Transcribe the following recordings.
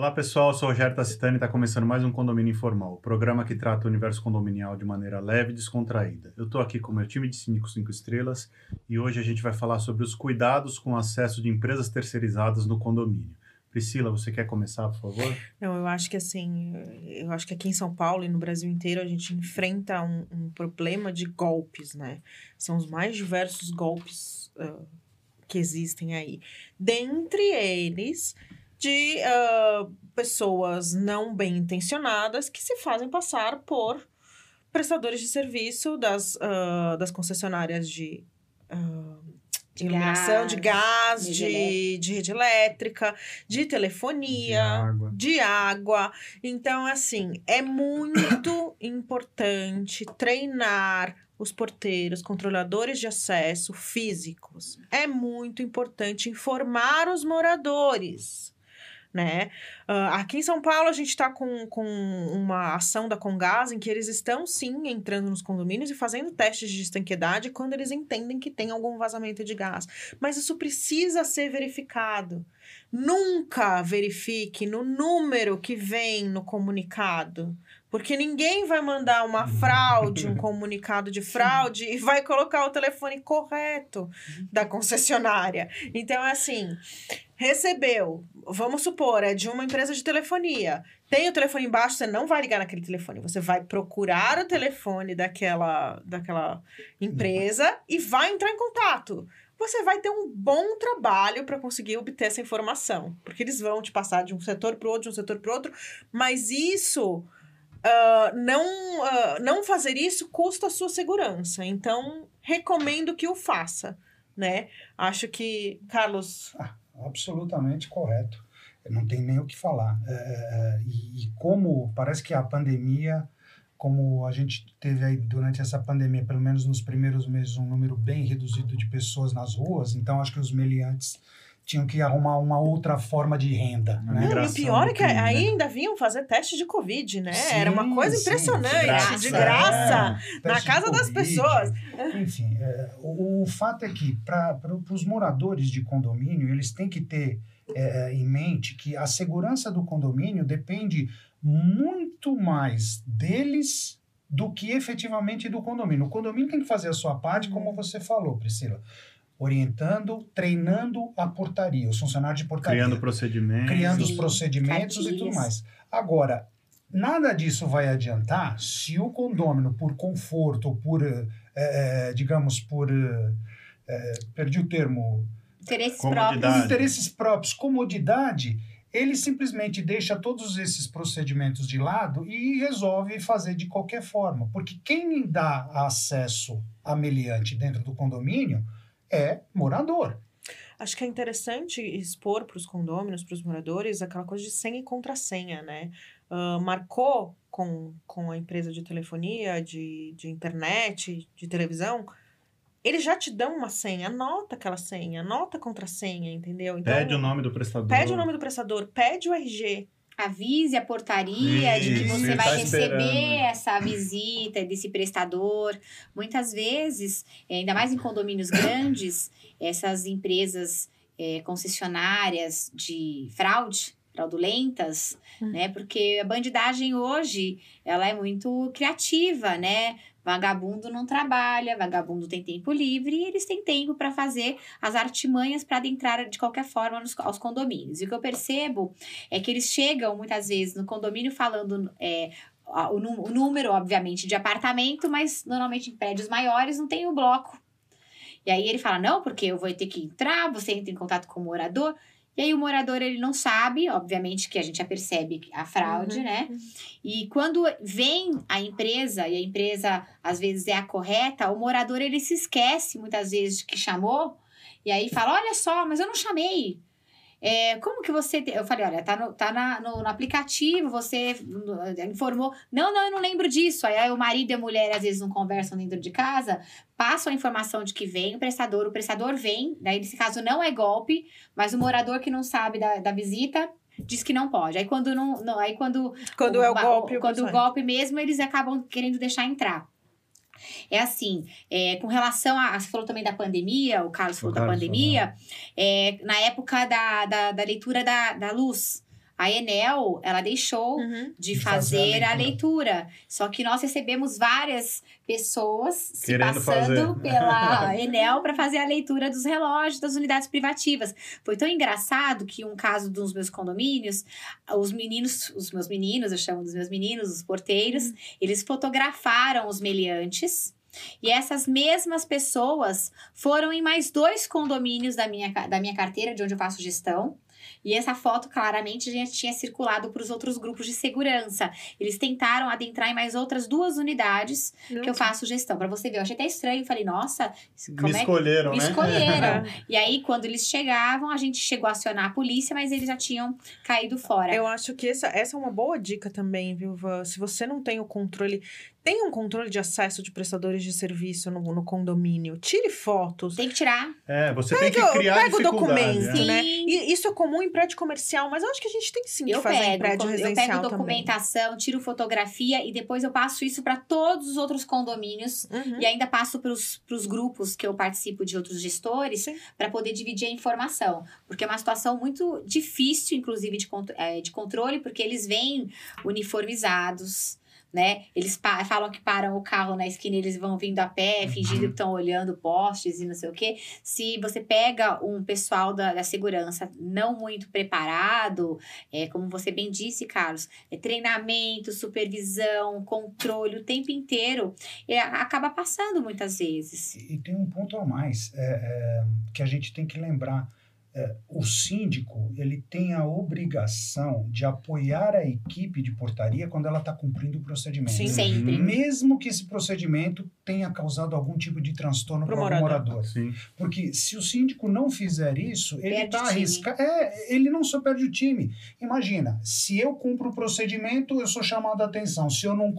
Olá pessoal, eu sou o Rogério Tacitani e está começando mais um Condomínio Informal, o programa que trata o universo condominial de maneira leve e descontraída. Eu estou aqui com o meu time de síndicos 5 estrelas e hoje a gente vai falar sobre os cuidados com o acesso de empresas terceirizadas no condomínio. Priscila, você quer começar, por favor? Não, eu acho que assim, eu acho que aqui em São Paulo e no Brasil inteiro a gente enfrenta um, um problema de golpes, né? São os mais diversos golpes uh, que existem aí. Dentre eles, de uh, pessoas não bem intencionadas que se fazem passar por prestadores de serviço das, uh, das concessionárias de. Uh, de iluminação, de gás, de, de rede elétrica, de telefonia, de água. de água. Então, assim, é muito importante treinar os porteiros, controladores de acesso físicos. É muito importante informar os moradores né? Uh, aqui em São Paulo, a gente está com, com uma ação da Congás em que eles estão, sim, entrando nos condomínios e fazendo testes de estanqueidade quando eles entendem que tem algum vazamento de gás. Mas isso precisa ser verificado. Nunca verifique no número que vem no comunicado. Porque ninguém vai mandar uma fraude, um comunicado de fraude e vai colocar o telefone correto da concessionária. Então, é assim, recebeu, vamos supor, é de uma empresa de telefonia. Tem o telefone embaixo, você não vai ligar naquele telefone. Você vai procurar o telefone daquela, daquela empresa e vai entrar em contato você vai ter um bom trabalho para conseguir obter essa informação. Porque eles vão te passar de um setor para outro, de um setor para outro, mas isso Uh, não, uh, não fazer isso custa a sua segurança. Então, recomendo que o faça, né? Acho que, Carlos... Ah, absolutamente correto. Não tem nem o que falar. É, é, é, e, como parece que a pandemia, como a gente teve aí durante essa pandemia, pelo menos nos primeiros meses, um número bem reduzido de pessoas nas ruas, então acho que os meliantes tinham que arrumar uma outra forma de renda. Né? Não, e o pior é que crime, aí né? ainda vinham fazer teste de Covid, né? Sim, Era uma coisa impressionante, sim, de graça, de graça é, na casa das pessoas. Enfim, é, o, o, fato é que para os moradores de condomínio, eles têm que ter é, em mente que a segurança do condomínio depende muito mais deles do que efetivamente do condomínio. O condomínio tem que fazer a sua parte, como você falou, Priscila orientando, treinando a portaria, os funcionários de portaria. Criando procedimentos. Criando os procedimentos e tudo mais. Agora, nada disso vai adiantar se o condômino, por conforto ou por, é, digamos, por. É, perdi o termo. Interesses próprios. Interesses próprios, comodidade, ele simplesmente deixa todos esses procedimentos de lado e resolve fazer de qualquer forma. Porque quem dá acesso a meliante dentro do condomínio é morador. Acho que é interessante expor para os condôminos, para os moradores, aquela coisa de senha e contrassenha, né? Uh, marcou com, com a empresa de telefonia, de, de internet, de televisão, eles já te dão uma senha, anota aquela senha, anota a contrassenha, entendeu? Então, pede o nome do prestador. Pede o nome do prestador, pede o RG avise a portaria Isso, de que você vai tá receber essa visita desse prestador. Muitas vezes, ainda mais em condomínios grandes, essas empresas é, concessionárias de fraude, fraudulentas, hum. né? Porque a bandidagem hoje, ela é muito criativa, né? Vagabundo não trabalha, vagabundo tem tempo livre e eles têm tempo para fazer as artimanhas para adentrar de qualquer forma nos, aos condomínios. E o que eu percebo é que eles chegam muitas vezes no condomínio falando é, o, o número, obviamente, de apartamento, mas normalmente em prédios maiores não tem o bloco. E aí ele fala: não, porque eu vou ter que entrar, você entra em contato com o morador. E aí o morador ele não sabe, obviamente que a gente já percebe a fraude, uhum. né? E quando vem a empresa e a empresa às vezes é a correta, o morador ele se esquece muitas vezes que chamou e aí fala: "Olha só, mas eu não chamei". É, como que você. Te... Eu falei, olha, tá, no, tá na, no, no, aplicativo, você informou. Não, não, eu não lembro disso. Aí o marido e a mulher às vezes não conversam dentro de casa, passam a informação de que vem o prestador, o prestador vem, daí nesse caso não é golpe, mas o morador que não sabe da, da visita diz que não pode. Aí quando não. não aí quando. Quando o, é o golpe. Quando o golpe mesmo, eles acabam querendo deixar entrar. É assim, é, com relação a. Você falou também da pandemia, o Carlos falou o da Carlos pandemia. É, na época da, da, da leitura da, da luz, A Enel, ela deixou Uhum. de fazer, fazer a a leitura. Só que nós recebemos várias pessoas se Querendo passando fazer. pela Enel para fazer a leitura dos relógios das unidades privativas. Foi tão engraçado que um caso dos meus condomínios, os meninos, os meus meninos, eu chamo dos meus meninos, os porteiros, eles fotografaram os meliantes. E essas mesmas pessoas foram em mais dois condomínios da minha, da minha carteira, de onde eu faço gestão. E essa foto claramente já tinha circulado para os outros grupos de segurança. Eles tentaram adentrar em mais outras duas unidades que eu faço gestão. Para você ver, eu achei até estranho. Falei, nossa, como Me é que escolheram, me né? escolheram? e aí, quando eles chegavam, a gente chegou a acionar a polícia, mas eles já tinham caído fora. Eu acho que essa, essa é uma boa dica também, viu, Van? Se você não tem o controle. Tem um controle de acesso de prestadores de serviço no, no condomínio. Tire fotos. Tem que tirar. É, você tem que Pega- criar pega o dificuldade. documento, é. né? Sim. E isso é comum em prédio comercial, mas eu acho que a gente tem sim que Eu fazer em pego, prédio quando- eu residencial pego também. documentação, tiro fotografia e depois eu passo isso para todos os outros condomínios Uhum. e ainda passo para os grupos que eu participo de outros gestores para poder dividir a informação. Porque é uma situação muito difícil, inclusive, de, eh, de controle, porque eles vêm uniformizados. Né? Eles falam que param o carro na esquina, eles vão vindo a pé, fingindo que estão olhando postes e não sei o quê. Se você pega um pessoal da, da segurança não muito preparado, é, como você bem disse, Carlos, é treinamento, supervisão, controle o tempo inteiro, é, acaba passando muitas vezes. E tem um ponto a mais é, é, que a gente tem que lembrar. É, o síndico ele tem a obrigação de apoiar a equipe de portaria quando ela está cumprindo o procedimento. Sim. Sempre. Uhum. Mesmo que esse procedimento tenha causado algum tipo de transtorno para o morador. morador. Sim. Porque se o síndico não fizer isso, ele está arriscado. É, ele não só perde o time. Imagina, se eu cumpro o procedimento, eu sou chamado a atenção. Se eu não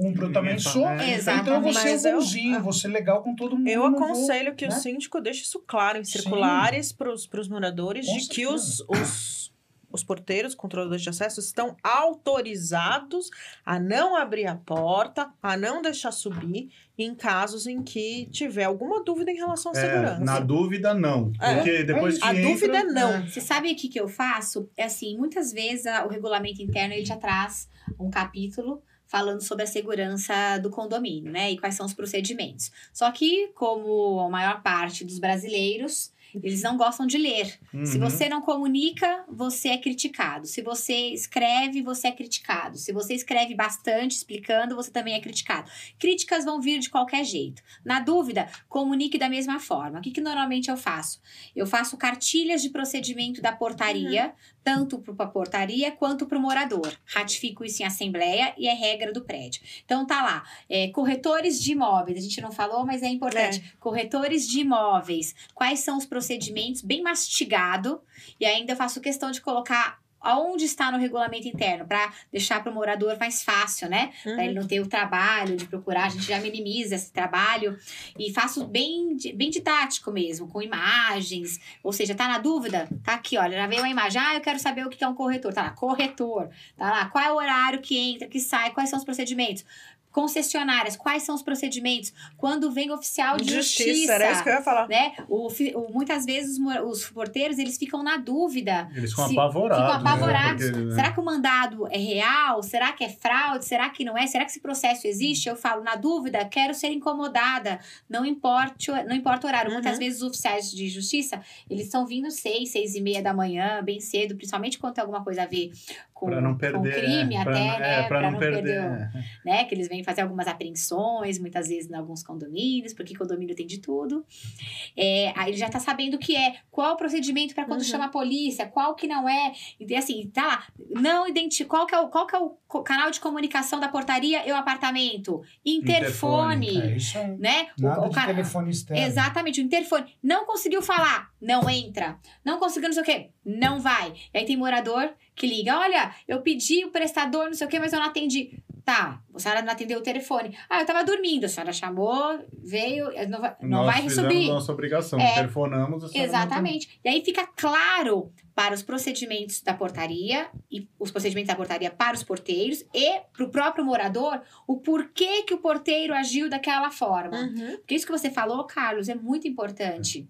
cumpro, eu também Ninguém sou. é. Então eu vou ser eu- bonzinho, vou ser legal com todo mundo. Eu não vou- aconselho que o né? síndico deixe isso claro em circulares para os moradores Com de que os, os, os porteiros, controladores de acesso, estão autorizados a não abrir a porta, a não deixar subir, em casos em que tiver alguma dúvida em relação à É, segurança. na dúvida, não. É. Porque depois É que A entra, dúvida é não. Você sabe o que, que eu faço? É assim, muitas vezes a- o regulamento interno ele já traz um capítulo falando sobre a segurança do condomínio, né? E quais são os procedimentos. Só que, como a maior parte dos brasileiros, eles não gostam de ler. Se Uhum. você não comunica, você é criticado. Se você escreve, você é criticado. Se você escreve bastante explicando, você também é criticado. Críticas vão vir de qualquer jeito. Na dúvida, comunique da mesma forma. O que, que normalmente eu faço? Eu faço cartilhas de procedimento da portaria, tanto para a portaria quanto para o morador. Ratifico isso em assembleia e é regra do prédio. Então tá lá, é, corretores de imóveis. A gente não falou, mas é importante. Corretores de imóveis. Quais são os procedimentos? Bem mastigado. E ainda faço questão de colocar aonde está no regulamento interno, para deixar para o morador mais fácil, né? Uhum. Para ele não ter o trabalho de procurar, a gente já minimiza esse trabalho e faço bem, bem didático mesmo, com imagens. Ou seja, tá na dúvida? Tá aqui, olha, já veio uma imagem. Ah, eu quero saber o que é um corretor. Tá lá, corretor. Tá lá, qual é o horário que entra, que sai, quais são os procedimentos. Concessionárias, quais são os procedimentos? Quando vem oficial de justiça. era isso que eu ia falar. né? O, o- muitas vezes os, os porteiros eles ficam na dúvida Eles ficam se- apavorados. Ficam né? apavorados. Porque, né? Será que o mandado é real? Será que é fraude? Será que não é? Será que esse processo existe? Eu falo, na dúvida, quero ser incomodada. Não importa, o- não importa o horário. Muitas Uhum. vezes os oficiais de justiça, eles estão vindo seis, seis e meia da manhã, bem cedo, principalmente quando tem alguma coisa a ver com, Pra não com perder. crime é, pra até, não- né? É, pra, não perder. o- é. né? Que eles vêm fazer algumas apreensões, muitas vezes em alguns condomínios, porque condomínio tem de tudo. É, aí ele já tá sabendo o que é, qual o procedimento para quando Uhum. chama a polícia, qual que não é. E assim, tá lá, não identifica qual que é o, qual que é o canal de comunicação da portaria e o apartamento. Interfone, É isso aí. né? O- Nada o ca- telefone externo. Exatamente, o interfone. Não conseguiu falar, não entra. Não conseguiu não sei o quê, não vai. E aí tem morador que liga, olha, eu pedi o prestador não sei o quê, mas eu não atendi. Tá, a senhora não atendeu o telefone. Ah, eu tava dormindo, a senhora chamou, veio, não vai, não Nós vai fizemos subir. nossa obrigação. É. Telefonamos. senhora não Exatamente. E aí fica claro para os procedimentos da portaria e os procedimentos da portaria para os porteiros e para o próprio morador o porquê que o porteiro agiu daquela forma. Uhum. Porque isso que você falou, Carlos, é muito importante.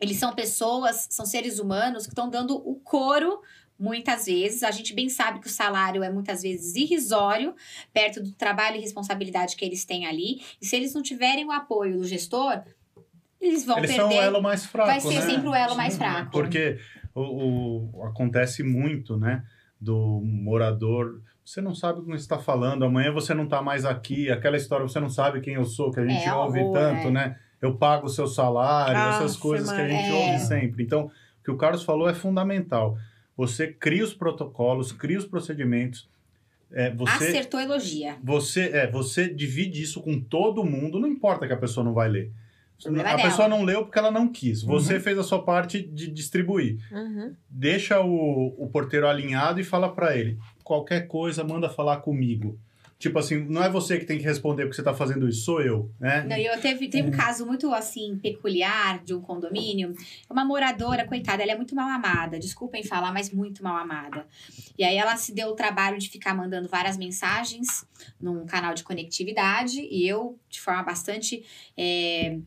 Eles são pessoas, são seres humanos que estão dando o coro Muitas vezes, a gente bem sabe que o salário é muitas vezes irrisório, perto do trabalho e responsabilidade que eles têm ali. E se eles não tiverem o apoio do gestor, eles vão Eles perder. são o elo mais fraco, vai ser né? sempre o elo mais Sim, fraco. Porque o, o- acontece muito, né? Do morador. Você não sabe com quem está falando, amanhã você não está mais aqui. Aquela história, você não sabe quem eu sou, que a gente É, ouve horror, tanto, é. né? Eu pago o seu salário, Ah, essas coisas que a gente Maria. ouve É. sempre. Então, o que o Carlos falou é fundamental. Você cria os protocolos, cria os procedimentos. É, você, Acertou elogia. você, é, você divide isso com todo mundo, não importa que a pessoa não vai ler. A dela. pessoa não leu porque ela não quis. Você Uhum. fez a sua parte de distribuir. Uhum. Deixa o, o porteiro alinhado e fala pra ele: qualquer coisa, manda falar comigo. Tipo assim, não é você que tem que responder porque você tá fazendo isso, sou eu, né? Não, e eu teve, teve um caso muito assim peculiar de um condomínio. Uma moradora, coitada, ela é muito mal amada. Desculpem falar, mas muito mal amada. E aí ela se deu o trabalho de ficar mandando várias mensagens num canal de conectividade e eu, de forma bastante é,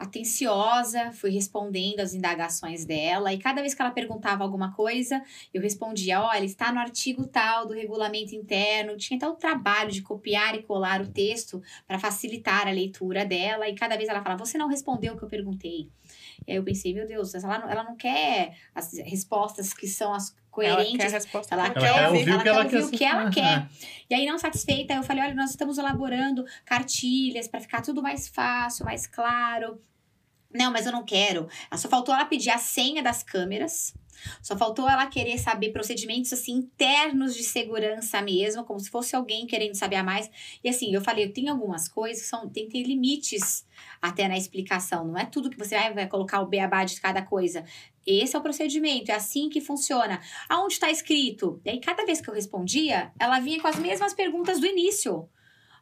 atenciosa, fui respondendo as indagações dela. E cada vez que ela perguntava alguma coisa, eu respondia: olha, está no artigo tal do regulamento interno. Tinha até o trabalho de copiar e colar o texto para facilitar a leitura dela. E cada vez ela falava: você não respondeu o que eu perguntei. E aí eu pensei: meu Deus, ela não, ela não quer as respostas que são as Ela coerentes quer a resposta. ela que quer ouvir, o ela que quer ela ouvir quer o que ela quer. E aí, não satisfeita, eu falei: olha, nós estamos elaborando cartilhas para ficar tudo mais fácil, mais claro. Não, mas eu não quero. Só faltou ela pedir a senha das câmeras. Só faltou ela querer saber procedimentos assim internos de segurança mesmo, como se fosse alguém querendo saber a mais. E assim, eu falei, tem algumas coisas que são, tem que ter limites até na explicação. Não é tudo que você vai, vai colocar o beabá de cada coisa. Esse é o procedimento, é assim que funciona. Aonde está escrito? E aí, cada vez que eu respondia, ela vinha com as mesmas perguntas do início.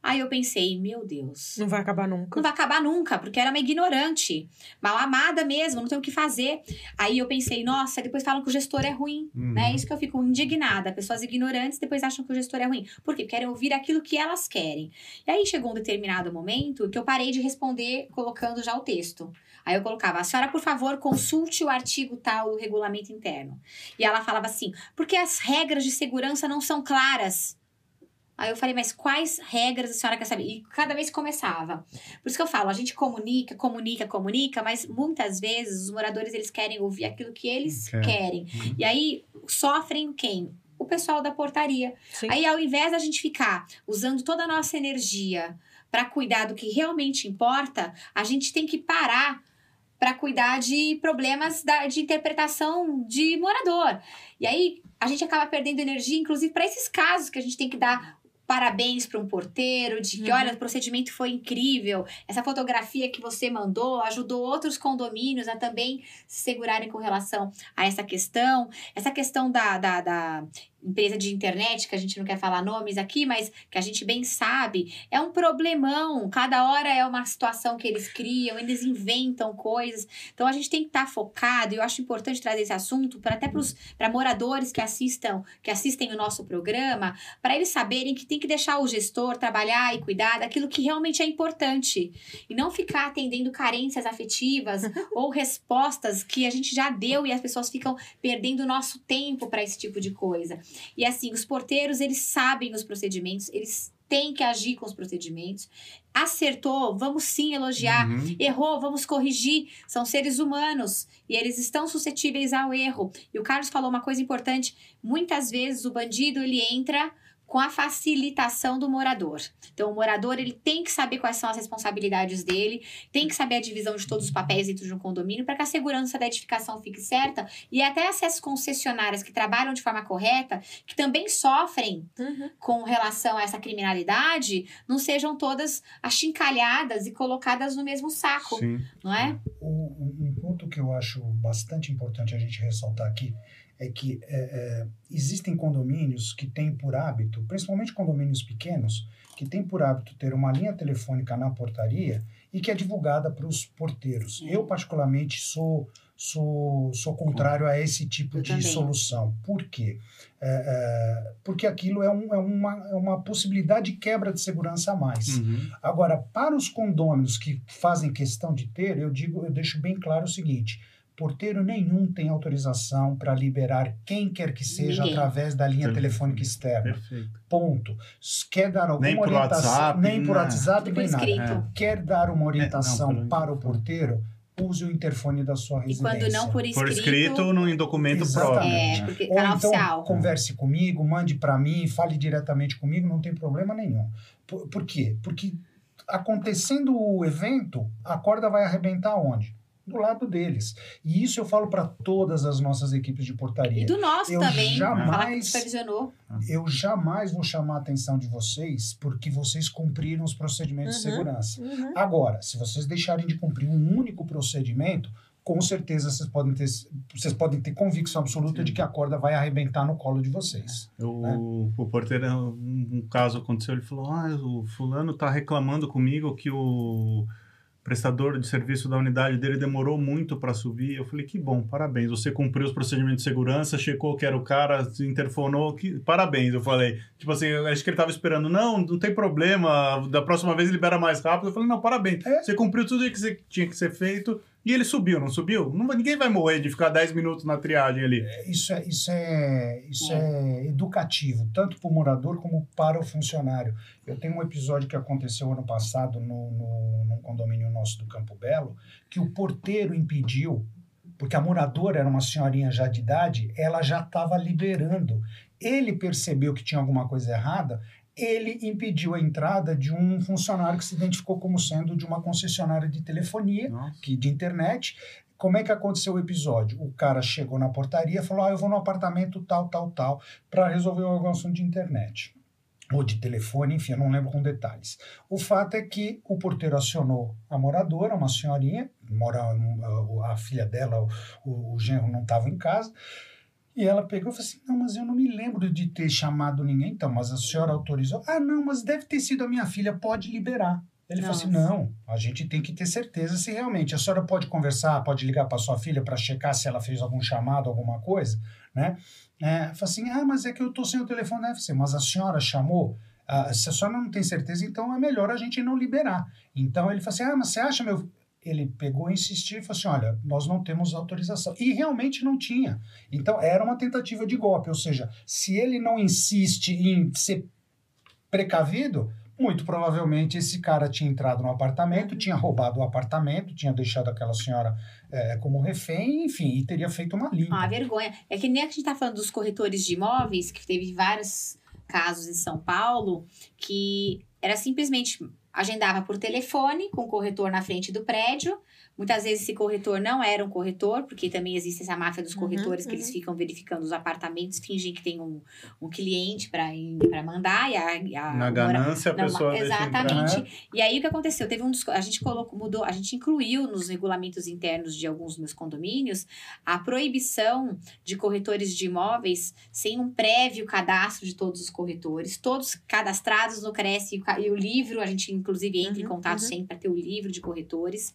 Aí eu pensei, meu Deus. Não vai acabar nunca. Não vai acabar nunca, porque era uma ignorante. Mal amada mesmo, não tem o que fazer. Aí eu pensei, nossa, depois falam que o gestor é ruim. Uhum. Né? Isso que eu fico indignada. Pessoas ignorantes depois acham que o gestor é ruim. Por quê? Porque querem ouvir aquilo que elas querem. E aí chegou um determinado momento que eu parei de responder colocando já o texto. Aí eu colocava, a senhora, por favor, consulte o artigo tal do regulamento interno. E ela falava assim, porque as regras de segurança não são claras. Aí eu falei, mas quais regras a senhora quer saber? E cada vez começava. Por isso que eu falo, a gente comunica, comunica, comunica, mas muitas vezes os moradores eles querem ouvir aquilo que eles Quer. querem. Uhum. E aí sofrem quem? O pessoal da portaria. Sim. Aí, ao invés da gente ficar usando toda a nossa energia para cuidar do que realmente importa, a gente tem que parar para cuidar de problemas da, de interpretação de morador. E aí a gente acaba perdendo energia, inclusive para esses casos que a gente tem que dar parabéns para um porteiro, de que, Uhum. olha, o procedimento foi incrível, essa fotografia que você mandou ajudou outros condomínios a também se segurarem com relação a essa questão. Essa questão da, da, da empresa de internet, que a gente não quer falar nomes aqui, mas que a gente bem sabe, é um problemão. Cada hora é uma situação que eles criam, eles inventam coisas. Então a gente tem que estar focado, e eu acho importante trazer esse assunto para até para moradores que assistam, que assistem o nosso programa, para eles saberem que tem que deixar o gestor trabalhar e cuidar daquilo que realmente é importante. E não ficar atendendo carências afetivas ou respostas que a gente já deu e as pessoas ficam perdendo o nosso tempo para esse tipo de coisa. E assim, os porteiros, eles sabem os procedimentos, eles têm que agir com os procedimentos. Acertou, vamos sim elogiar. Uhum. Errou, vamos corrigir. São seres humanos e eles estão suscetíveis ao erro. E o Carlos falou uma coisa importante: muitas vezes o bandido ele entra com a facilitação do morador. Então, o morador ele tem que saber quais são as responsabilidades dele, tem que saber a divisão de todos os papéis dentro de um condomínio para que a segurança da edificação fique certa e até essas concessionárias que trabalham de forma correta, que também sofrem Uhum. com relação a essa criminalidade, não sejam todas achincalhadas e colocadas no mesmo saco, Sim. não é? Um, um ponto que eu acho bastante importante a gente ressaltar aqui é que é, é, existem condomínios que têm por hábito, principalmente condomínios pequenos, que têm por hábito ter uma linha telefônica na portaria e que é divulgada para os porteiros. Eu, particularmente, sou, sou, sou contrário a esse tipo Eu de também. solução. Por quê? É, é, porque aquilo é, um, é, uma, é uma possibilidade de quebra de segurança a mais. Uhum. Agora, para os condôminos que fazem questão de ter, eu digo, eu deixo bem claro o seguinte: Porteiro nenhum tem autorização para liberar quem quer que seja Ninguém. através da linha telefônica externa. Perfeito. Ponto. Quer dar alguma Nem por orientação, WhatsApp, nem por nada. WhatsApp, nem nada. escrito. Quer dar uma orientação É, não, para o porteiro, use o interfone da sua E residência. quando não por escrito. Por escrito, no, em documento Exatamente. próprio. É, né? porque Ou canal então oficial. converse comigo, mande para mim, fale diretamente comigo, não tem problema nenhum. Por, por quê? Porque acontecendo o evento, a corda vai arrebentar onde? Do lado deles. E isso eu falo para todas as nossas equipes de portaria. E do nosso Eu também. jamais- supervisionou. Eu jamais vou chamar a atenção de vocês porque vocês cumpriram os procedimentos de Uhum. segurança. Uhum. Agora, se vocês deixarem de cumprir um único procedimento, com certeza vocês podem ter, vocês podem ter convicção absoluta de que a corda vai arrebentar no colo de vocês. O, né? o porteiro, um, um caso aconteceu, ele falou: Ah, o fulano tá reclamando comigo que o prestador de serviço da unidade dele demorou muito para subir. Eu falei: Que bom, parabéns. Você cumpriu os procedimentos de segurança, checou que era o cara, se interfonou. Que... Parabéns, eu falei. Tipo assim, acho que ele tava esperando: Não, não tem problema, da próxima vez libera mais rápido. Eu falei: Não, parabéns. É. Você cumpriu tudo o que você tinha que ser feito. E ele subiu, não subiu? Ninguém vai morrer de ficar 10 minutos na triagem ali. Isso é, isso é, isso é educativo, tanto para o morador como para o funcionário. Eu tenho um episódio que aconteceu ano passado no, no, num condomínio nosso do Campo Belo, que o porteiro impediu, porque a moradora era uma senhorinha já de idade, ela já estava liberando. Ele percebeu que tinha alguma coisa errada, ele impediu a entrada de um funcionário que se identificou como sendo de uma concessionária de telefonia Nossa. que de internet. Como é que aconteceu o episódio? O cara chegou na portaria e falou: Ah, eu vou no apartamento tal, tal, tal, para resolver algum assunto de internet. Ou de telefone, enfim, eu não lembro com detalhes. O fato é que o porteiro acionou a moradora, uma senhorinha, mora, a, a filha dela, o, o genro não estava em casa, e ela pegou e falou assim: Não, mas eu não me lembro de ter chamado ninguém, então, mas a senhora autorizou? Ah, não, mas deve ter sido a minha filha, pode liberar. Ele falou assim: Nossa. não, a gente tem que ter certeza se realmente a senhora pode conversar, pode ligar para sua filha para checar se ela fez algum chamado, alguma coisa, né? É, falou assim: ah, mas é que eu tô sem o telefone da FC, mas a senhora chamou. Ah, se a senhora não tem certeza, então é melhor a gente não liberar. Então ele falou assim: ah, mas você acha meu. Ele pegou e insistiu e falou assim: olha, nós não temos autorização. E realmente não tinha. Então era uma tentativa de golpe, ou seja, se ele não insiste em ser precavido, muito provavelmente esse cara tinha entrado no apartamento, tinha roubado o apartamento, tinha deixado aquela senhora eh, como refém, enfim, e teria feito uma limpa. Ah, vergonha. É que nem a gente tá falando dos corretores de imóveis, que teve vários casos em São Paulo, que era simplesmente agendava por telefone com o corretor na frente do prédio. Muitas vezes esse corretor não era um corretor, porque também existe essa máfia dos Uhum, corretores que uhum. eles ficam verificando os apartamentos, fingem que tem um, um cliente para mandar e a, e a- Na o mora- ganância, a não, pessoa deixa entrar. exatamente. E aí o que aconteceu? Teve um dos, a gente colocou, mudou, a gente incluiu nos regulamentos internos de alguns dos meus condomínios a proibição de corretores de imóveis sem um prévio cadastro de todos os corretores, todos cadastrados no Cresce e o e livro, a gente inclusive entra em Uhum, contato uhum. sempre para ter o livro de corretores.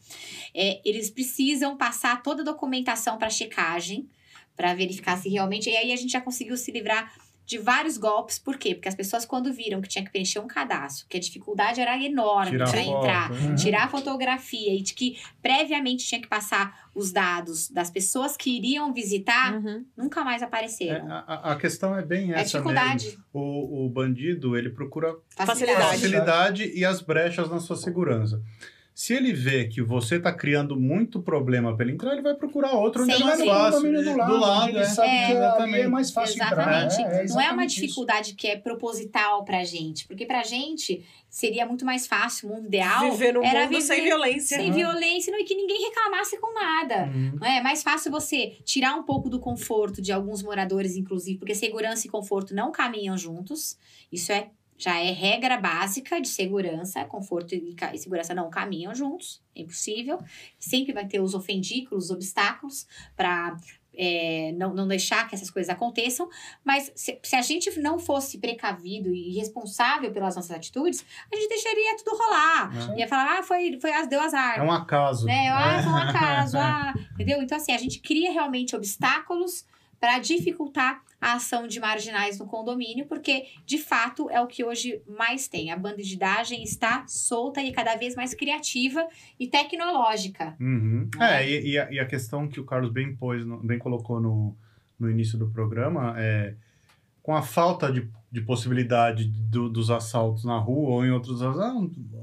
É, eles precisam passar toda a documentação para checagem, para verificar se realmente. E aí a gente já conseguiu se livrar de vários golpes. Por quê? Porque as pessoas, quando viram que tinha que preencher um cadastro, que a dificuldade era enorme Tirar para entrar, né? tirar a fotografia e de que previamente tinha que passar os dados das pessoas que iriam visitar, Uhum. nunca mais É, apareceram. a, a- a questão é bem É, essa dificuldade, mesmo. O, o bandido, ele procura Facilidade. facilidade e as brechas na sua segurança. Se ele vê que você está criando muito problema para ele entrar, ele vai procurar outro onde é Sim, mais sim. fácil. Condomínio do lado, do lado, onde é. ele sabe É, que ali é exatamente. mais fácil Exatamente. entrar. né? É Não é uma exatamente isso. dificuldade que é proposital pra gente, porque pra gente seria muito mais fácil, o mundo ideal Viver no era mundo viver sem violência. sem Uhum. violência não, e que ninguém reclamasse com nada. Uhum. Não é? é mais fácil você tirar um pouco do conforto de alguns moradores, inclusive, porque segurança e conforto não caminham juntos. Isso é já é regra básica de segurança. Conforto e, e segurança não caminham juntos. É impossível. Sempre vai ter os ofendículos, os obstáculos para não, não deixar que essas coisas aconteçam. Mas se, se a gente não fosse precavido e responsável pelas nossas atitudes, a gente deixaria tudo rolar. É. Ia falar, ah, foi, foi, deu azar É um acaso. né? Ah, foi um É. acaso, ah, entendeu? Então, assim, a gente cria realmente obstáculos para dificultar a ação de marginais no condomínio, porque de fato é o que hoje mais tem. A bandidagem está solta e cada vez mais criativa e tecnológica. Uhum. Né? É, e, e a, e a questão que o Carlos bem pôs, bem colocou no, no início do programa é com a falta de, de possibilidade do- dos assaltos na rua ou em outros ah,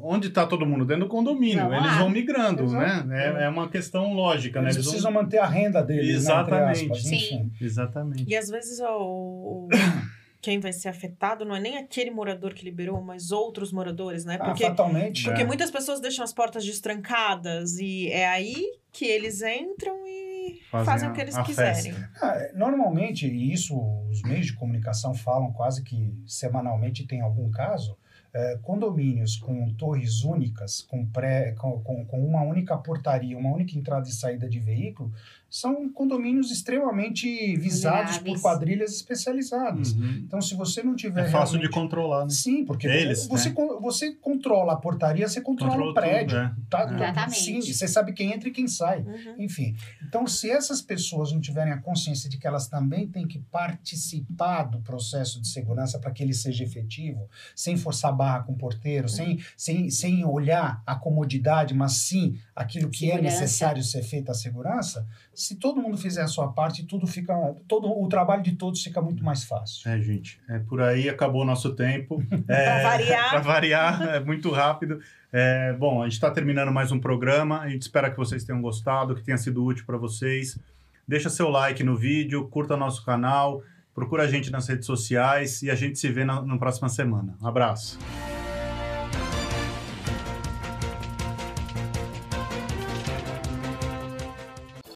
onde está todo mundo dentro do condomínio Vamos eles vão migrando Exato. né é, é uma questão lógica né Eles Eles vão- precisam manter a renda deles, né, Exatamente. aspas, Sim. exatamente E às vezes o, o- quem vai ser afetado não é nem aquele morador que liberou, mas outros moradores, né? Ah, Porque, fatalmente. porque É. muitas pessoas deixam as portas destrancadas e é aí que eles entram e Fazem fazem, o que eles quiserem. festa. Ah, Normalmente, e isso os meios de comunicação falam quase que semanalmente tem algum caso, eh, condomínios com torres únicas, com, pré, com, com, com uma única portaria, uma única entrada e saída de veículo, são condomínios extremamente visados por quadrilhas especializadas. Uhum. Então, se você não tiver é fácil de realmente- controlar né? Sim, porque Eles, você, né? con- você controla a portaria, você controla o prédio. tudo, é. Tá? Exatamente. Sim, você sabe quem entra e quem sai. Uhum. Enfim, então se essas pessoas não tiverem a consciência de que elas também têm que participar do processo de segurança para que ele seja efetivo, sem forçar a barra com o porteiro, sem, sem, sem olhar a comodidade, mas sim aquilo que é Segurança. necessário ser feito a segurança, se todo mundo fizer a sua parte, tudo fica, todo o trabalho de todos fica muito mais fácil. É, gente, é por aí, acabou o nosso tempo. É, Pra variar. Pra variar, é muito rápido. É, bom, a gente está terminando mais um programa. A gente espera que vocês tenham gostado, que tenha sido útil para vocês. Deixa seu like no vídeo, curta nosso canal, procura a gente nas redes sociais e a gente se vê na, na próxima semana. Um abraço.